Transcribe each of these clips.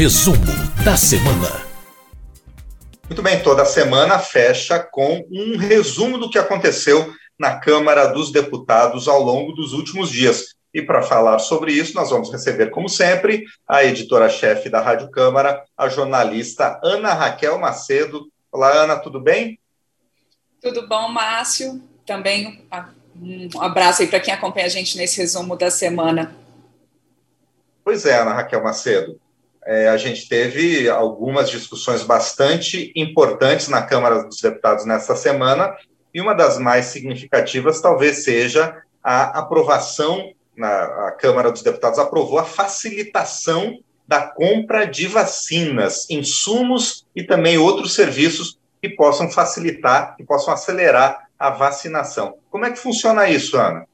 Resumo da semana. Muito bem, toda semana fecha com um resumo do que aconteceu na Câmara dos Deputados ao longo dos últimos dias. E para falar sobre isso, nós vamos receber, como sempre, a editora-chefe da Rádio Câmara, a jornalista Ana Raquel Macedo. Olá, Ana, tudo bem? Tudo bom, Márcio? Também um abraço aí para quem acompanha a gente nesse resumo da semana. Pois é, Ana Raquel Macedo. É, a gente teve algumas discussões bastante importantes na Câmara dos Deputados nesta semana, e uma das mais significativas talvez seja a aprovação, na, a Câmara dos Deputados aprovou a facilitação da compra de vacinas, insumos e também outros serviços que possam facilitar, que possam acelerar a vacinação. Como é que funciona isso, Ana?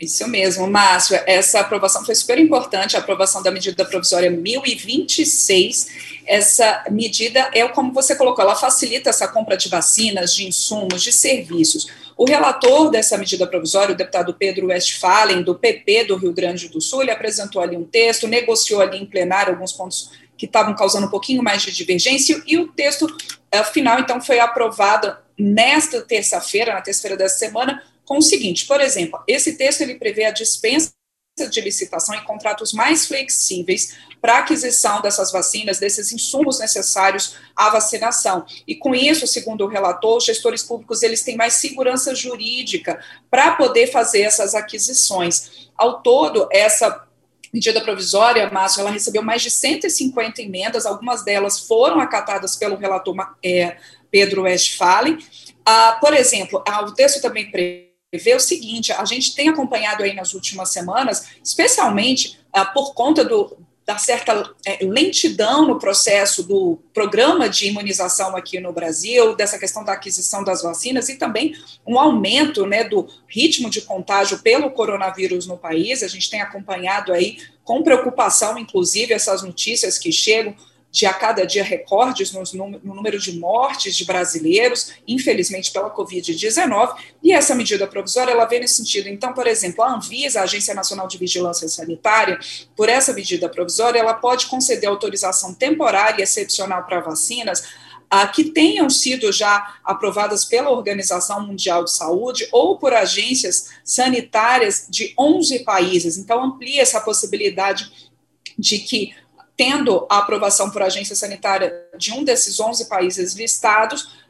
Isso mesmo, Márcio. Essa aprovação foi super importante, a aprovação da medida provisória 1026. Essa medida é como você colocou, ela facilita essa compra de vacinas, de insumos, de serviços. O relator dessa medida provisória, o deputado Pedro Westphalen, do PP do Rio Grande do Sul, ele apresentou ali um texto, negociou ali em plenário alguns pontos que estavam causando um pouquinho mais de divergência, e o texto uh, final, então, foi aprovado nesta terça-feira, na terça-feira dessa semana, com o seguinte, por exemplo, esse texto ele prevê a dispensa de licitação em contratos mais flexíveis para aquisição dessas vacinas, desses insumos necessários à vacinação. E com isso, segundo o relator, os gestores públicos eles têm mais segurança jurídica para poder fazer essas aquisições. Ao todo, essa medida provisória, Márcio, ela recebeu mais de 150 emendas, algumas delas foram acatadas pelo relator é, Pedro Westphalen. Ah, por exemplo, ah, o texto também prevê vê o seguinte: a gente tem acompanhado aí nas últimas semanas, especialmente uh, por conta do, da certa é, lentidão no processo do programa de imunização aqui no Brasil, dessa questão da aquisição das vacinas e também um aumento né, do ritmo de contágio pelo coronavírus no país. A gente tem acompanhado aí com preocupação, inclusive, essas notícias que chegam de a cada dia recordes no, número de mortes de brasileiros, infelizmente pela Covid-19, e essa medida provisória ela vem nesse sentido. Então, por exemplo, a Anvisa, a Agência Nacional de Vigilância Sanitária, por essa medida provisória, ela pode conceder autorização temporária e excepcional para vacinas ah, que tenham sido já aprovadas pela Organização Mundial de Saúde ou por agências sanitárias de 11 países. Então, amplia essa possibilidade de que tendo a aprovação por agência sanitária de um desses 11 países listados,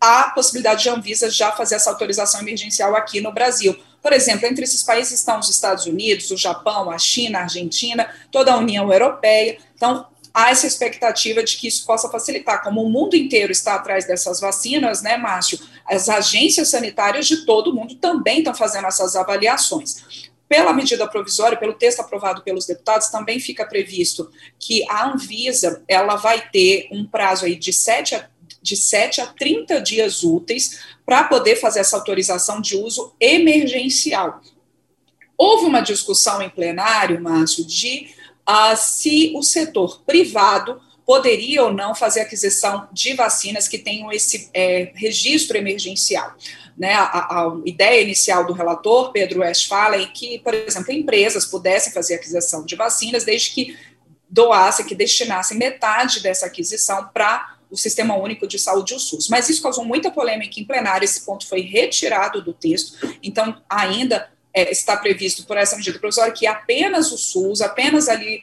há possibilidade de Anvisa já fazer essa autorização emergencial aqui no Brasil. Por exemplo, entre esses países estão os Estados Unidos, o Japão, a China, a Argentina, toda a União Europeia. Então, há essa expectativa de que isso possa facilitar. Como o mundo inteiro está atrás dessas vacinas, né, Márcio? As agências sanitárias de todo o mundo também estão fazendo essas avaliações. Pela medida provisória, pelo texto aprovado pelos deputados, também fica previsto que a Anvisa ela vai ter um prazo aí de 7 a, de 7 a 30 dias úteis para poder fazer essa autorização de uso emergencial. Houve uma discussão em plenário, Márcio, de uh, se o setor privado poderia ou não fazer aquisição de vacinas que tenham esse é, registro emergencial né, a, a, ideia inicial do relator, Pedro Westphalen, que, por exemplo, empresas pudessem fazer aquisição de vacinas desde que doassem, que destinassem metade dessa aquisição para o Sistema Único de Saúde, o SUS. Mas isso causou muita polêmica em plenário, esse ponto foi retirado do texto, então ainda é, está previsto por essa medida provisória que apenas o SUS, apenas ali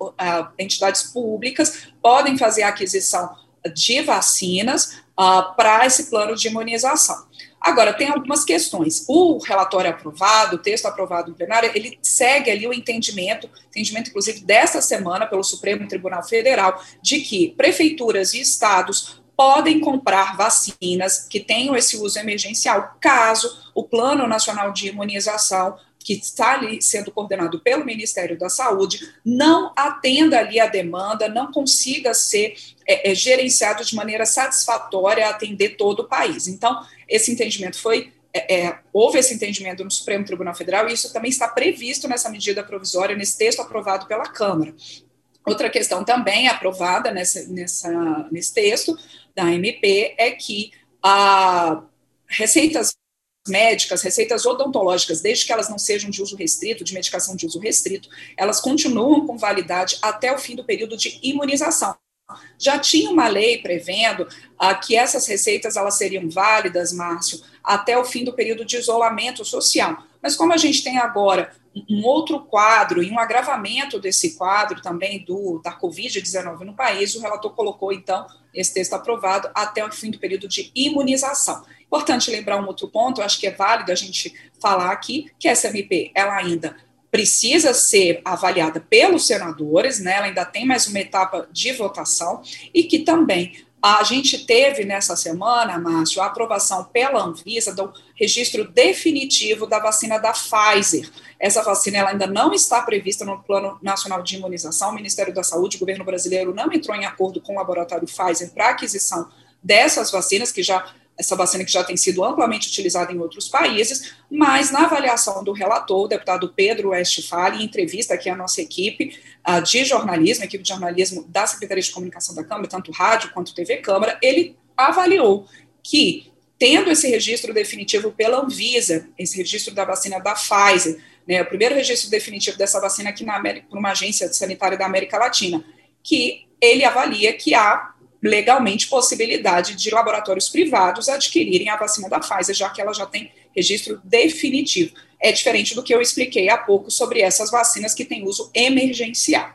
o, a, entidades públicas podem fazer a aquisição de vacinas uh, para esse plano de imunização. Agora, tem algumas questões. O relatório aprovado, o texto aprovado no plenário, ele segue ali o entendimento, entendimento inclusive desta semana pelo Supremo Tribunal Federal, de que prefeituras e estados podem comprar vacinas que tenham esse uso emergencial, caso o Plano Nacional de Imunização que está ali sendo coordenado pelo Ministério da Saúde, não atenda ali a demanda, não consiga ser é, é, gerenciado de maneira satisfatória a atender todo o país. Então, esse entendimento foi é, é, houve esse entendimento no Supremo Tribunal Federal e isso também está previsto nessa medida provisória, nesse texto aprovado pela Câmara. Outra questão também aprovada nessa, nessa, nesse texto da MP é que a receitas médicas, receitas odontológicas, desde que elas não sejam de uso restrito, de medicação de uso restrito, elas continuam com validade até o fim do período de imunização. Já tinha uma lei prevendo ah, que essas receitas elas seriam válidas, Márcio, até o fim do período de isolamento social. Mas como a gente tem agora um outro quadro e um agravamento desse quadro também do da Covid-19 no país, o relator colocou, então, esse texto aprovado até o fim do período de imunização. Importante lembrar um outro ponto, acho que é válido a gente falar aqui, que essa MP, ela ainda precisa ser avaliada pelos senadores, né? Ela ainda tem mais uma etapa de votação e que também a gente teve nessa semana, Márcio, a aprovação pela Anvisa do registro definitivo da vacina da Pfizer. Essa vacina ela ainda não está prevista no Plano Nacional de Imunização. O Ministério da Saúde, o governo brasileiro, não entrou em acordo com o laboratório Pfizer para aquisição dessas vacinas, que já essa vacina que já tem sido amplamente utilizada em outros países, mas na avaliação do relator, o deputado Pedro Westphal, em entrevista aqui à nossa equipe uh, de jornalismo, equipe de jornalismo da Secretaria de Comunicação da Câmara, tanto rádio quanto TV Câmara, ele avaliou que, tendo esse registro definitivo pela Anvisa, esse registro da vacina da Pfizer, né, o primeiro registro definitivo dessa vacina aqui na América, por uma agência sanitária da América Latina, que ele avalia que há legalmente possibilidade de laboratórios privados adquirirem a vacina da Pfizer, já que ela já tem registro definitivo. É diferente do que eu expliquei há pouco sobre essas vacinas que têm uso emergencial.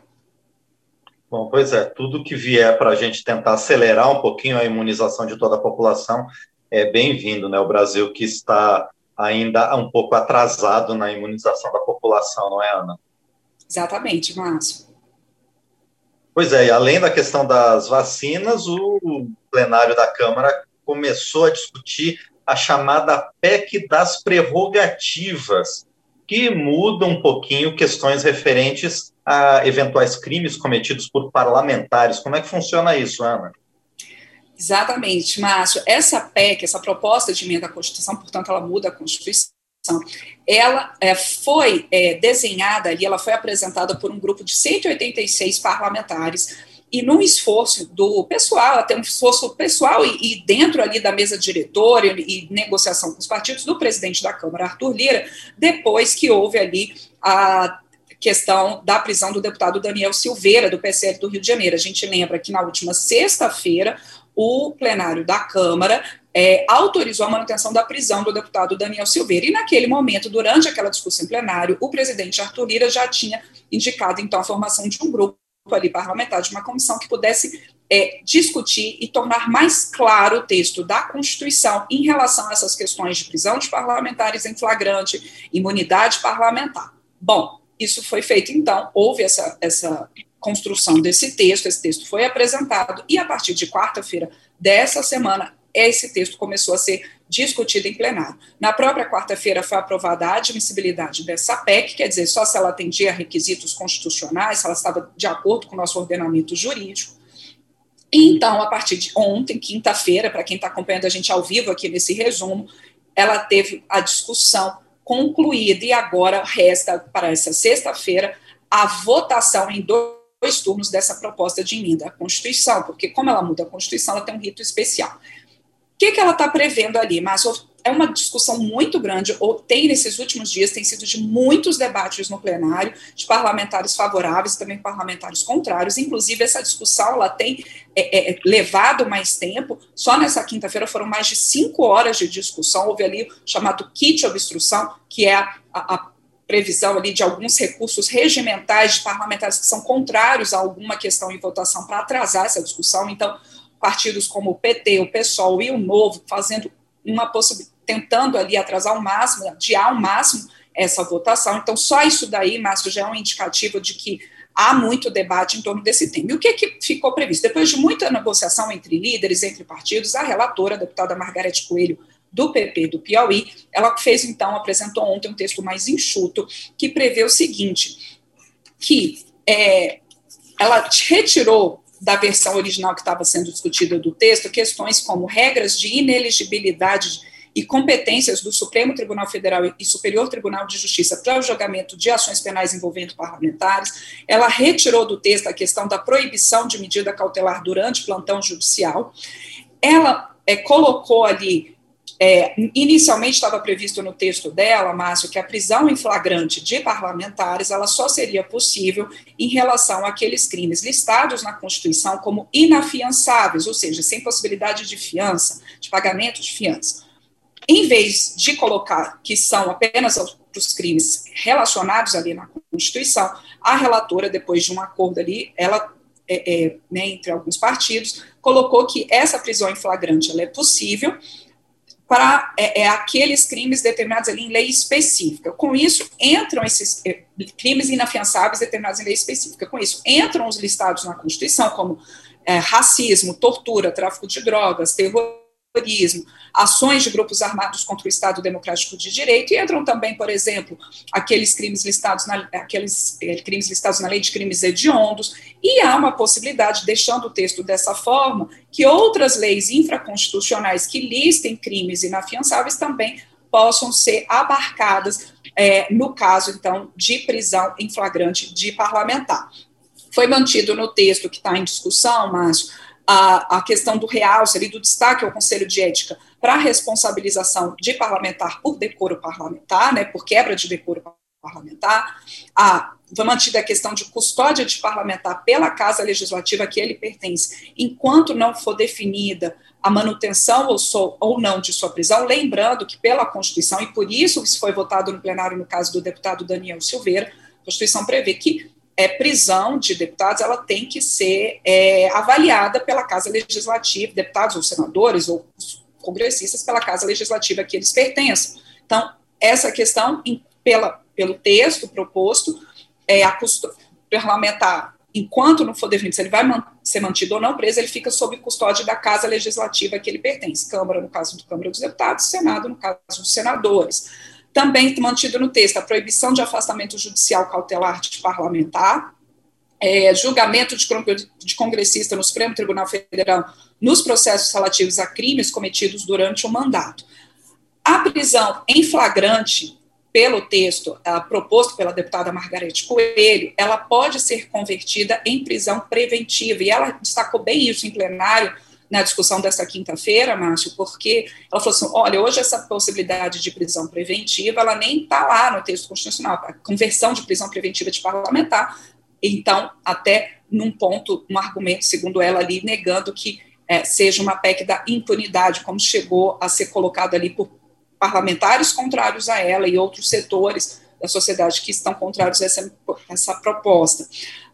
Bom, pois é, tudo que vier para a gente tentar acelerar um pouquinho a imunização de toda a população é bem-vindo, né? O Brasil que está ainda um pouco atrasado na imunização da população, não é, Ana? Exatamente, Márcio. Pois é, além da questão das vacinas, o plenário da Câmara começou a discutir a chamada PEC das prerrogativas, que muda um pouquinho questões referentes a eventuais crimes cometidos por parlamentares. Como é que funciona isso, Ana? Exatamente, Márcio. Essa PEC, essa proposta de emenda à Constituição, portanto, ela muda a Constituição ela é, foi é, desenhada ali, ela foi apresentada por um grupo de 186 parlamentares, e num esforço do pessoal, até um esforço pessoal e, e, dentro ali da mesa diretora e, e negociação com os partidos do presidente da Câmara, Arthur Lira, depois que houve ali a questão da prisão do deputado Daniel Silveira, do PSL do Rio de Janeiro. A gente lembra que na última sexta-feira, o plenário da Câmara é, autorizou a manutenção da prisão do deputado Daniel Silveira. E naquele momento, durante aquela discussão em plenário, o presidente Arthur Lira já tinha indicado, então, a formação de um grupo ali parlamentar, de uma comissão que pudesse é, discutir e tornar mais claro o texto da Constituição em relação a essas questões de prisão de parlamentares em flagrante, imunidade parlamentar. Bom, isso foi feito, então, houve essa, essa construção desse texto, esse texto foi apresentado, e a partir de quarta-feira dessa semana, esse texto começou a ser discutido em plenário. Na própria quarta-feira foi aprovada a admissibilidade dessa PEC, quer dizer, só se ela atendia a requisitos constitucionais, se ela estava de acordo com o nosso ordenamento jurídico. Então, a partir de ontem, quinta-feira, para quem está acompanhando a gente ao vivo aqui nesse resumo, ela teve a discussão concluída e agora resta para essa sexta-feira a votação em dois turnos dessa proposta de emenda à Constituição, porque como ela muda a Constituição, ela tem um rito especial que, que ela está prevendo ali? Mas é uma discussão muito grande, ou tem nesses últimos dias, tem sido de muitos debates no plenário, de parlamentares favoráveis e também parlamentares contrários. Inclusive, essa discussão ela tem é, é, levado mais tempo. Só nessa quinta-feira foram mais de cinco horas de discussão. Houve ali o chamado kit obstrução, que é a, a previsão ali de alguns recursos regimentais de parlamentares que são contrários a alguma questão em votação para atrasar essa discussão. Então, partidos como o PT, o PSOL e o Novo fazendo uma tentando ali atrasar ao máximo, adiar ao máximo essa votação. Então, só isso daí, Márcio, já é um indicativo de que há muito debate em torno desse tema. E o que, que ficou previsto? Depois de muita negociação entre líderes, entre partidos, a relatora, a deputada Margarete Coelho, do PP do Piauí, ela fez então, apresentou ontem um texto mais enxuto, que prevê o seguinte, que é, ela retirou da versão original que estava sendo discutida do texto, questões como regras de ineligibilidade e competências do Supremo Tribunal Federal e Superior Tribunal de Justiça para o julgamento de ações penais envolvendo parlamentares. Ela retirou do texto a questão da proibição de medida cautelar durante plantão judicial. Ela é, colocou ali É, inicialmente estava previsto no texto dela, Márcio, que a prisão em flagrante de parlamentares ela só seria possível em relação àqueles crimes listados na Constituição como inafiançáveis, ou seja, sem possibilidade de fiança, de pagamento de fiança. Em vez de colocar que são apenas os crimes relacionados ali na Constituição, a relatora, depois de um acordo ali, ela é, é, né, entre alguns partidos, colocou que essa prisão em flagrante ela é possível para é, é, aqueles crimes determinados ali em lei específica. Com isso, entram esses é, crimes inafiançáveis determinados em lei específica. Com isso, entram os listados na Constituição, como é, racismo, tortura, tráfico de drogas, terrorismo, ações de grupos armados contra o Estado Democrático de Direito, e entram também, por exemplo, aqueles crimes listados na, aqueles, é, crimes listados na lei de crimes hediondos, e há uma possibilidade, deixando o texto dessa forma, que outras leis infraconstitucionais que listem crimes inafiançáveis também possam ser abarcadas é, no caso, então, de prisão em flagrante de parlamentar. Foi mantido no texto que está em discussão, Márcio, a, a questão do realce, ali, do destaque ao Conselho de Ética para a responsabilização de parlamentar por decoro parlamentar, né, por quebra de decoro parlamentar, a, foi mantida a questão de custódia de parlamentar pela Casa Legislativa a que ele pertence, enquanto não for definida a manutenção ou, so, ou não de sua prisão, lembrando que pela Constituição, e por isso isso foi votado no plenário no caso do deputado Daniel Silveira, a Constituição prevê que é, prisão de deputados ela tem que ser é, avaliada pela Casa Legislativa, deputados ou senadores ou congressistas pela Casa Legislativa a que eles pertençam. Então, essa questão, em, pela, pelo texto proposto, é, a parlamentar, enquanto não for definido se ele vai man ser mantido ou não preso, ele fica sob custódia da Casa Legislativa a que ele pertence, Câmara, no caso do Câmara dos Deputados, Senado, no caso dos senadores. Também mantido no texto a proibição de afastamento judicial cautelar de parlamentar, é, julgamento de, congressista no Supremo Tribunal Federal nos processos relativos a crimes cometidos durante o mandato. A prisão em flagrante, pelo texto uh, proposto pela deputada Margarete Coelho, ela pode ser convertida em prisão preventiva, e ela destacou bem isso em plenário, na discussão dessa quinta-feira, Márcio, porque ela falou assim: olha, hoje essa possibilidade de prisão preventiva, ela nem está lá no texto constitucional, a conversão de prisão preventiva de parlamentar, então, até num ponto, um argumento, segundo ela ali, negando que é, seja uma PEC da impunidade, como chegou a ser colocado ali por parlamentares contrários a ela e outros setores da sociedade que estão contrários a essa, essa proposta.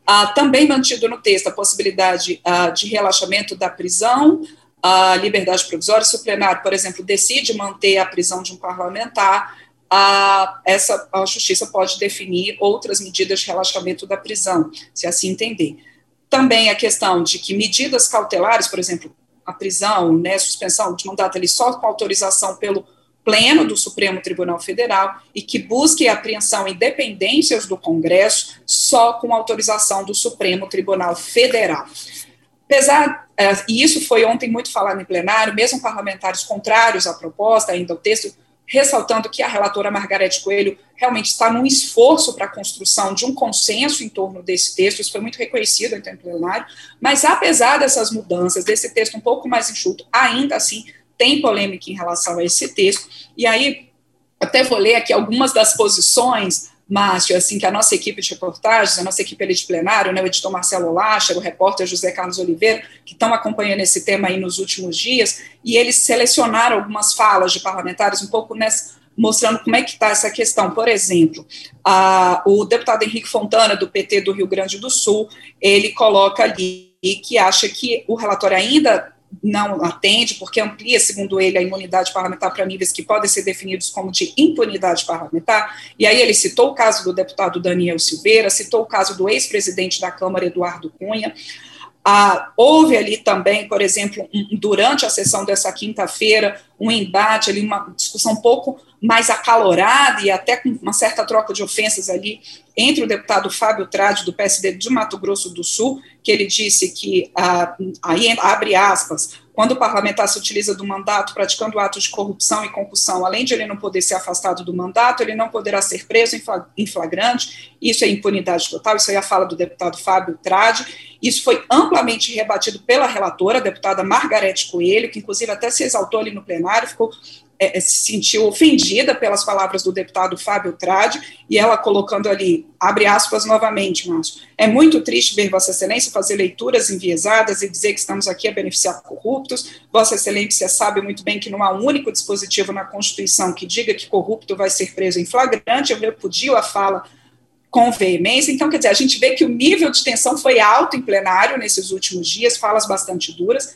Ah, também mantido no texto a possibilidade ah, de relaxamento da prisão, a liberdade provisória, se o plenário, por exemplo, decide manter a prisão de um parlamentar, a, essa, a justiça pode definir outras medidas de relaxamento da prisão, se assim entender. Também a questão de que medidas cautelares, por exemplo, a prisão, né, suspensão de mandato ali só com autorização pelo pleno do Supremo Tribunal Federal e que busque a apreensão em dependências do Congresso só com autorização do Supremo Tribunal Federal. Apesar, é, e isso foi ontem muito falado em plenário, mesmo parlamentares contrários à proposta, ainda o texto, ressaltando que a relatora Margarete Coelho realmente está num esforço para a construção de um consenso em torno desse texto, isso foi muito reconhecido em plenário, mas apesar dessas mudanças, desse texto um pouco mais enxuto, ainda assim tem polêmica em relação a esse texto, e aí até vou ler aqui algumas das posições, Márcio, assim, que a nossa equipe de reportagens, a nossa equipe de plenário, né, o editor Marcelo Lacha, o repórter José Carlos Oliveira, que estão acompanhando esse tema aí nos últimos dias, e eles selecionaram algumas falas de parlamentares um pouco nessa, mostrando como é que está essa questão. Por exemplo, a, o deputado Henrique Fontana, do PT do Rio Grande do Sul, ele coloca ali que acha que o relatório ainda não atende, porque amplia, segundo ele, a imunidade parlamentar para níveis que podem ser definidos como de impunidade parlamentar. E aí ele citou o caso do deputado Daniel Silveira, citou o caso do ex-presidente da Câmara, Eduardo Cunha. Ah, houve ali também, por exemplo, um, durante a sessão dessa quinta-feira, um embate ali, uma discussão um pouco mais acalorada e até com uma certa troca de ofensas ali entre o deputado Fábio Trade, do PSD de Mato Grosso do Sul, que ele disse que, ah, aí abre aspas, quando o parlamentar se utiliza do mandato praticando atos de corrupção e concussão, além de ele não poder ser afastado do mandato, ele não poderá ser preso em flagrante, isso é impunidade total, isso é a fala do deputado Fábio Trade, isso foi amplamente rebatido pela relatora, a deputada Margarete Coelho, que inclusive até se exaltou ali no plenário, ficou é, é, se sentiu ofendida pelas palavras do deputado Fábio Trade, e ela colocando ali, abre aspas novamente, Márcio, é muito triste ver Vossa Excelência fazer leituras enviesadas e dizer que estamos aqui a beneficiar corruptos. Vossa Excelência sabe muito bem que não há um único dispositivo na Constituição que diga que corrupto vai ser preso em flagrante, eu repudio a fala com veemência. Então, quer dizer, a gente vê que o nível de tensão foi alto em plenário nesses últimos dias, falas bastante duras,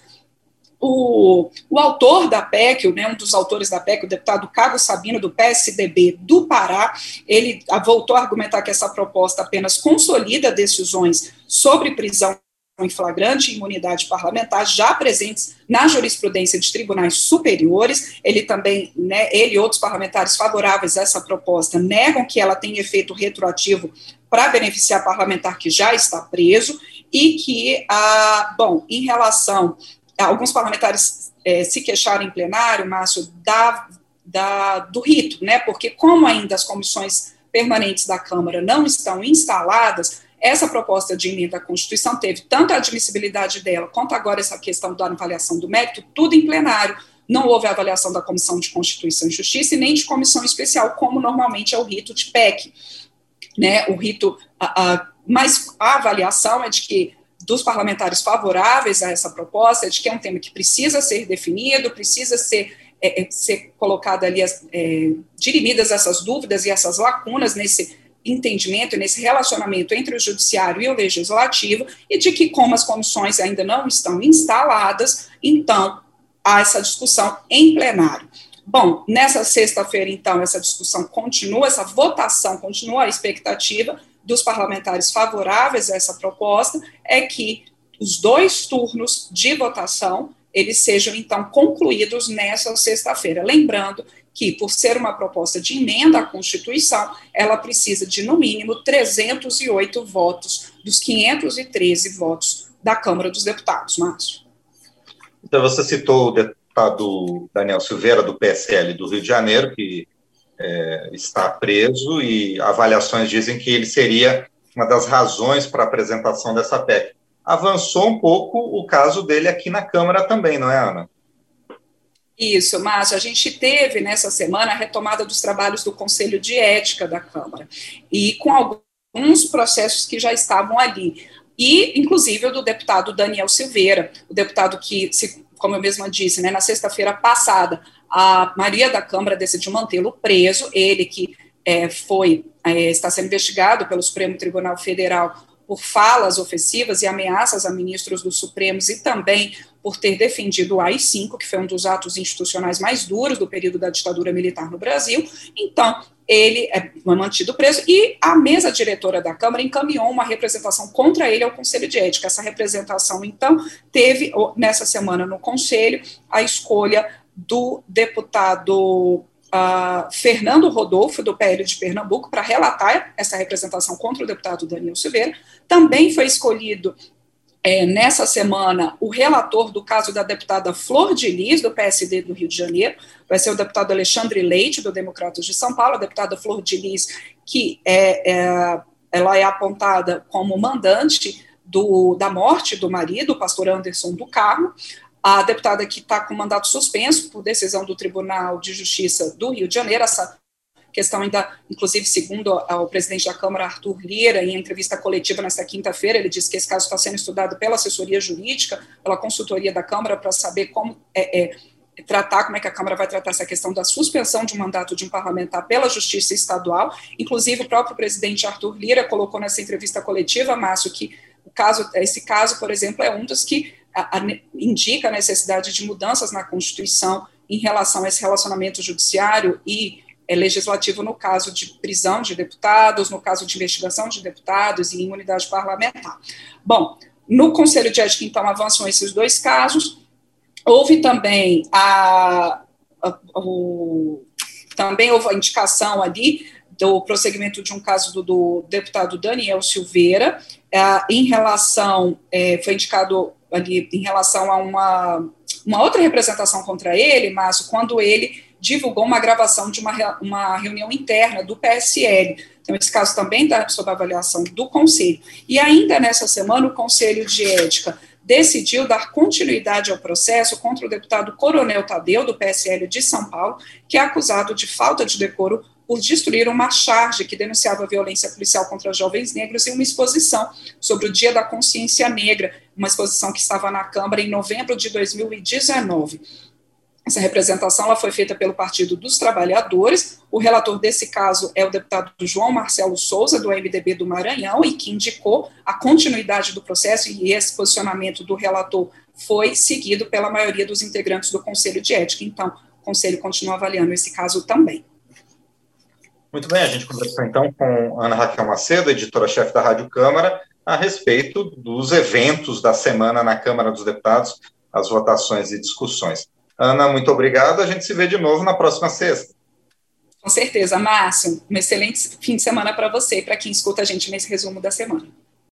o, o autor da PEC, né, um dos autores da PEC, o deputado Carlos Sabino, do PSDB do Pará, ele voltou a argumentar que essa proposta apenas consolida decisões sobre prisão em flagrante e imunidade parlamentar já presentes na jurisprudência de tribunais superiores. Ele também, né, ele e outros parlamentares favoráveis a essa proposta negam que ela tenha efeito retroativo para beneficiar parlamentar que já está preso e que, ah, bom, em relação alguns parlamentares é, se queixaram em plenário, Márcio, da, da, do rito, né? Porque como ainda as comissões permanentes da Câmara não estão instaladas, essa proposta de emenda à Constituição teve tanto a admissibilidade dela, quanto agora essa questão da avaliação do mérito, tudo em plenário. Não houve avaliação da Comissão de Constituição e Justiça e nem de comissão especial, como normalmente é o rito de PEC. Né, o rito, a, a, mas a avaliação é de que dos parlamentares favoráveis a essa proposta, de que é um tema que precisa ser definido, precisa ser, é, é ser colocado ali, é, dirimidas essas dúvidas e essas lacunas nesse entendimento, nesse relacionamento entre o judiciário e o legislativo, e de que, como as comissões ainda não estão instaladas, então há essa discussão em plenário. Bom, nessa sexta-feira, então, essa discussão continua, essa votação continua a expectativa, dos parlamentares favoráveis a essa proposta é que os dois turnos de votação eles sejam então concluídos nessa sexta-feira. Lembrando que, por ser uma proposta de emenda à Constituição, ela precisa de, no mínimo, 308 votos dos 513 votos da Câmara dos Deputados. Márcio. Então, você citou o deputado Daniel Silveira, do PSL do Rio de Janeiro, que é, está preso e avaliações dizem que ele seria uma das razões para a apresentação dessa PEC. Avançou um pouco o caso dele aqui na Câmara também, não é, Ana? Isso, Márcio. A gente teve nessa semana a retomada dos trabalhos do Conselho de Ética da Câmara e com alguns processos que já estavam ali. E, inclusive, o do deputado Daniel Silveira, o deputado que, como eu mesma disse, né, na sexta-feira passada, a Maria da Câmara decidiu mantê-lo preso, ele que é, foi, é, está sendo investigado pelo Supremo Tribunal Federal por falas ofensivas e ameaças a ministros do Supremos e também por ter defendido o AI-5, que foi um dos atos institucionais mais duros do período da ditadura militar no Brasil. Então, ele é mantido preso e a mesa diretora da Câmara encaminhou uma representação contra ele ao Conselho de Ética. Essa representação, então, teve nessa semana no Conselho a escolha do deputado Uh, Fernando Rodolfo, do PL de Pernambuco, para relatar essa representação contra o deputado Daniel Silveira. Também foi escolhido é, nessa semana o relator do caso da deputada Flor de Lis, do PSD do Rio de Janeiro, vai ser o deputado Alexandre Leite, do Democratas de São Paulo, a deputada Flor de Lis, que é, é ela é apontada como mandante do, da morte do marido, o pastor Anderson do Carmo, a deputada que está com mandato suspenso por decisão do Tribunal de Justiça do Rio de Janeiro, essa questão ainda, inclusive, segundo o presidente da Câmara, Arthur Lira, em entrevista coletiva nesta quinta-feira, ele disse que esse caso está sendo estudado pela assessoria jurídica, pela consultoria da Câmara, para saber como é, é, tratar, como é que a Câmara vai tratar essa questão da suspensão de um mandato de um parlamentar pela Justiça Estadual. Inclusive, o próprio presidente Arthur Lira colocou nessa entrevista coletiva, Márcio, que o caso, esse caso, por exemplo, é um dos que a, a, indica a necessidade de mudanças na Constituição em relação a esse relacionamento judiciário e é, legislativo no caso de prisão de deputados, no caso de investigação de deputados e imunidade parlamentar. Bom, no Conselho de Ética, então, avançam esses dois casos. Houve também a, a o, também houve a indicação ali do prosseguimento de um caso do, do deputado Daniel Silveira, é, em relação, é, foi indicado ali em relação a uma, uma outra representação contra ele, Márcio, quando ele divulgou uma gravação de uma, uma reunião interna do PSL. Então, esse caso também está sob avaliação do Conselho. E ainda nessa semana, o Conselho de Ética decidiu dar continuidade ao processo contra o deputado Coronel Tadeu, do PSL de São Paulo, que é acusado de falta de decoro por destruir uma charge que denunciava violência policial contra jovens negros em uma exposição sobre o Dia da Consciência Negra, uma exposição que estava na Câmara em novembro de 2019. Essa representação ela foi feita pelo Partido dos Trabalhadores. O relator desse caso é o deputado João Marcelo Souza, do MDB do Maranhão, e que indicou a continuidade do processo, e esse posicionamento do relator foi seguido pela maioria dos integrantes do Conselho de Ética. Então, o Conselho continua avaliando esse caso também. Muito bem, a gente conversou então com Ana Raquel Macedo, editora-chefe da Rádio Câmara, a respeito dos eventos da semana na Câmara dos Deputados, as votações e discussões. Ana, muito obrigado. A gente se vê de novo na próxima sexta. Com certeza, Márcio. Um excelente fim de semana para você e para quem escuta a gente nesse resumo da semana.